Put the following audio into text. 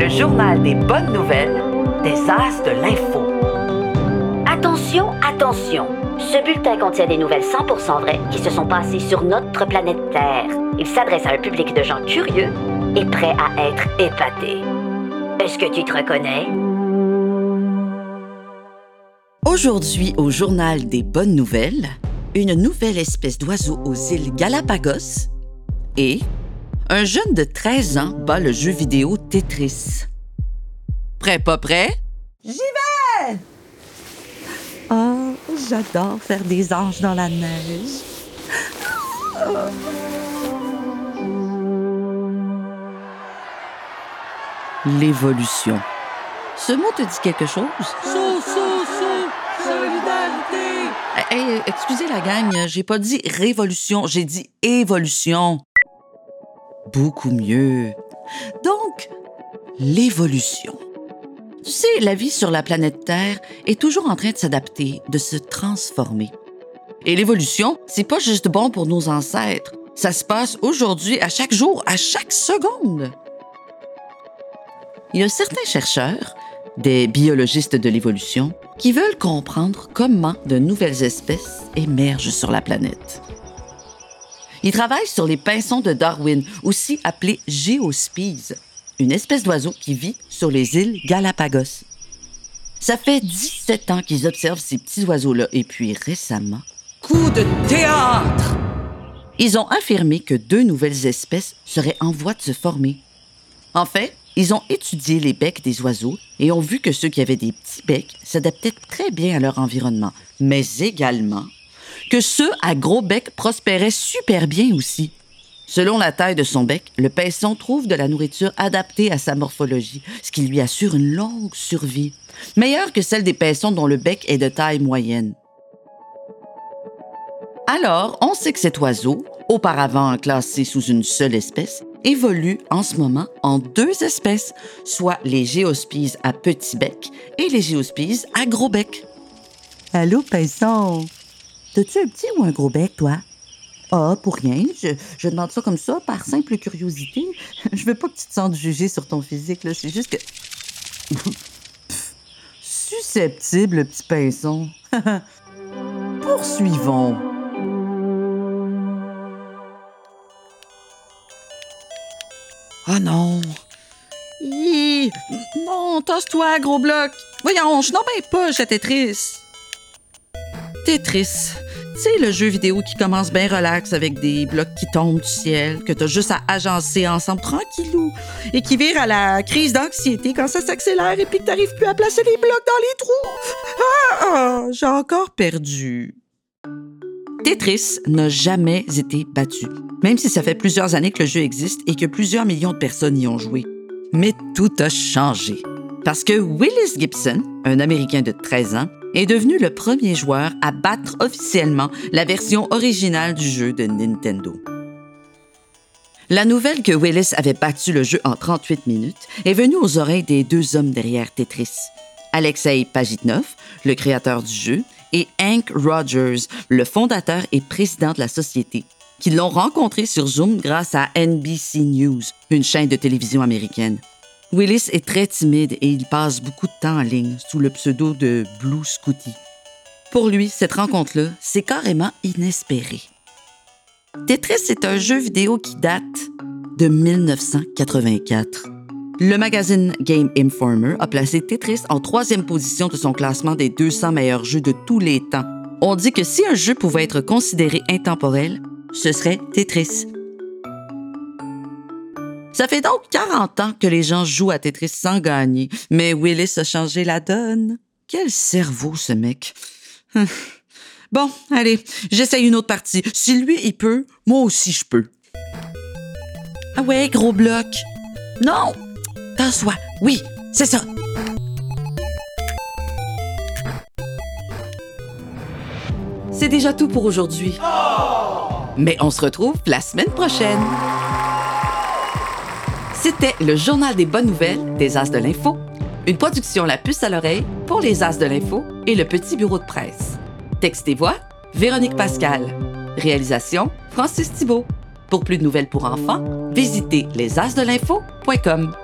le journal des bonnes nouvelles des As de l'info. Attention, attention. Ce bulletin contient des nouvelles 100% vraies qui se sont passées sur notre planète Terre. Il s'adresse à un public de gens curieux et prêts à être épatés. Est-ce que tu te reconnais? Aujourd'hui, au journal des bonnes nouvelles, une nouvelle espèce d'oiseau aux îles Galapagos et un jeune de 13 ans bat le jeu vidéo Tetris. Prêt, pas prêt? J'y vais! Oh, j'adore faire des anges dans la neige. L'évolution. Ce mot te dit quelque chose? Sou, sou, sou, solidarité! Eh, excusez la gang, j'ai pas dit révolution, j'ai dit évolution. Beaucoup mieux. Donc, l'évolution. Tu sais, la vie sur la planète Terre est toujours en train de s'adapter, de se transformer. Et l'évolution, c'est pas juste bon pour nos ancêtres. Ça se passe aujourd'hui, à chaque jour, à chaque seconde. Il y a certains chercheurs, des biologistes de l'évolution, qui veulent comprendre comment de nouvelles espèces émergent sur la planète. Ils travaillent sur les pinsons de Darwin, aussi appelés géospies, une espèce d'oiseau qui vit sur les îles Galapagos. Ça fait 17 ans qu'ils observent ces petits oiseaux-là et puis récemment, coup de théâtre! Ils ont affirmé que deux nouvelles espèces seraient en voie de se former. En fait, ils ont étudié les becs des oiseaux et ont vu que ceux qui avaient des petits becs s'adaptaient très bien à leur environnement, mais également que ceux à gros bec prospéraient super bien aussi. Selon la taille de son bec, le paisson trouve de la nourriture adaptée à sa morphologie, ce qui lui assure une longue survie, meilleure que celle des paissons dont le bec est de taille moyenne. Alors, on sait que cet oiseau, auparavant classé sous une seule espèce, évolue en ce moment en deux espèces, soit les géospies à petit bec et les géospies à gros bec. Allô, Pinson? T'as-tu un petit ou un gros bec, toi? Ah, pour rien. Je, je demande ça comme ça, par simple curiosité. Je veux pas que tu te sentes jugé sur ton physique, là. C'est juste que. Susceptible, le petit pinson. Poursuivons. Ah non! Hi! Non, tasse-toi, gros bloc! Voyons, je n'en pas, à Tetris! Tetris. Sais, le jeu vidéo qui commence bien relax avec des blocs qui tombent du ciel, que t'as juste à agencer ensemble tranquillou, et qui vire à la crise d'anxiété quand ça s'accélère et puis que t'arrives plus à placer les blocs dans les trous. Ah, ah, j'ai encore perdu. Tetris n'a jamais été battu, même si ça fait plusieurs années que le jeu existe et que plusieurs millions de personnes y ont joué. Mais tout a changé. Parce que Willis Gibson, un Américain de 13 ans, est devenu le premier joueur à battre officiellement la version originale du jeu de Nintendo. La nouvelle que Willis avait battu le jeu en 38 minutes est venue aux oreilles des deux hommes derrière Tetris, Alexei Pajitnov, le créateur du jeu, et Hank Rogers, le fondateur et président de la société, qui l'ont rencontré sur Zoom grâce à NBC News, une chaîne de télévision américaine. Willis est très timide et il passe beaucoup de temps en ligne sous le pseudo de Blue Scooty. Pour lui, cette rencontre-là, c'est carrément inespéré. Tetris est un jeu vidéo qui date de 1984. Le magazine Game Informer a placé Tetris en troisième position de son classement des 200 meilleurs jeux de tous les temps. On dit que si un jeu pouvait être considéré intemporel, ce serait Tetris. Ça fait donc 40 ans que les gens jouent à Tetris sans gagner, mais Willis a changé la donne. Quel cerveau, ce mec. Hum. Bon, allez, j'essaye une autre partie. Si lui, il peut, moi aussi, je peux. Ah ouais, gros bloc. Non! Tasse-toi. Oui, c'est ça. C'est déjà tout pour aujourd'hui. Mais on se retrouve la semaine prochaine. C'était le journal des bonnes nouvelles des As de l'Info, une production La Puce à l'oreille pour les As de l'Info et le Petit Bureau de presse. Texte et voix, Véronique Pascal. Réalisation, Francis Thibault. Pour plus de nouvelles pour enfants, visitez lesasdelinfo.com.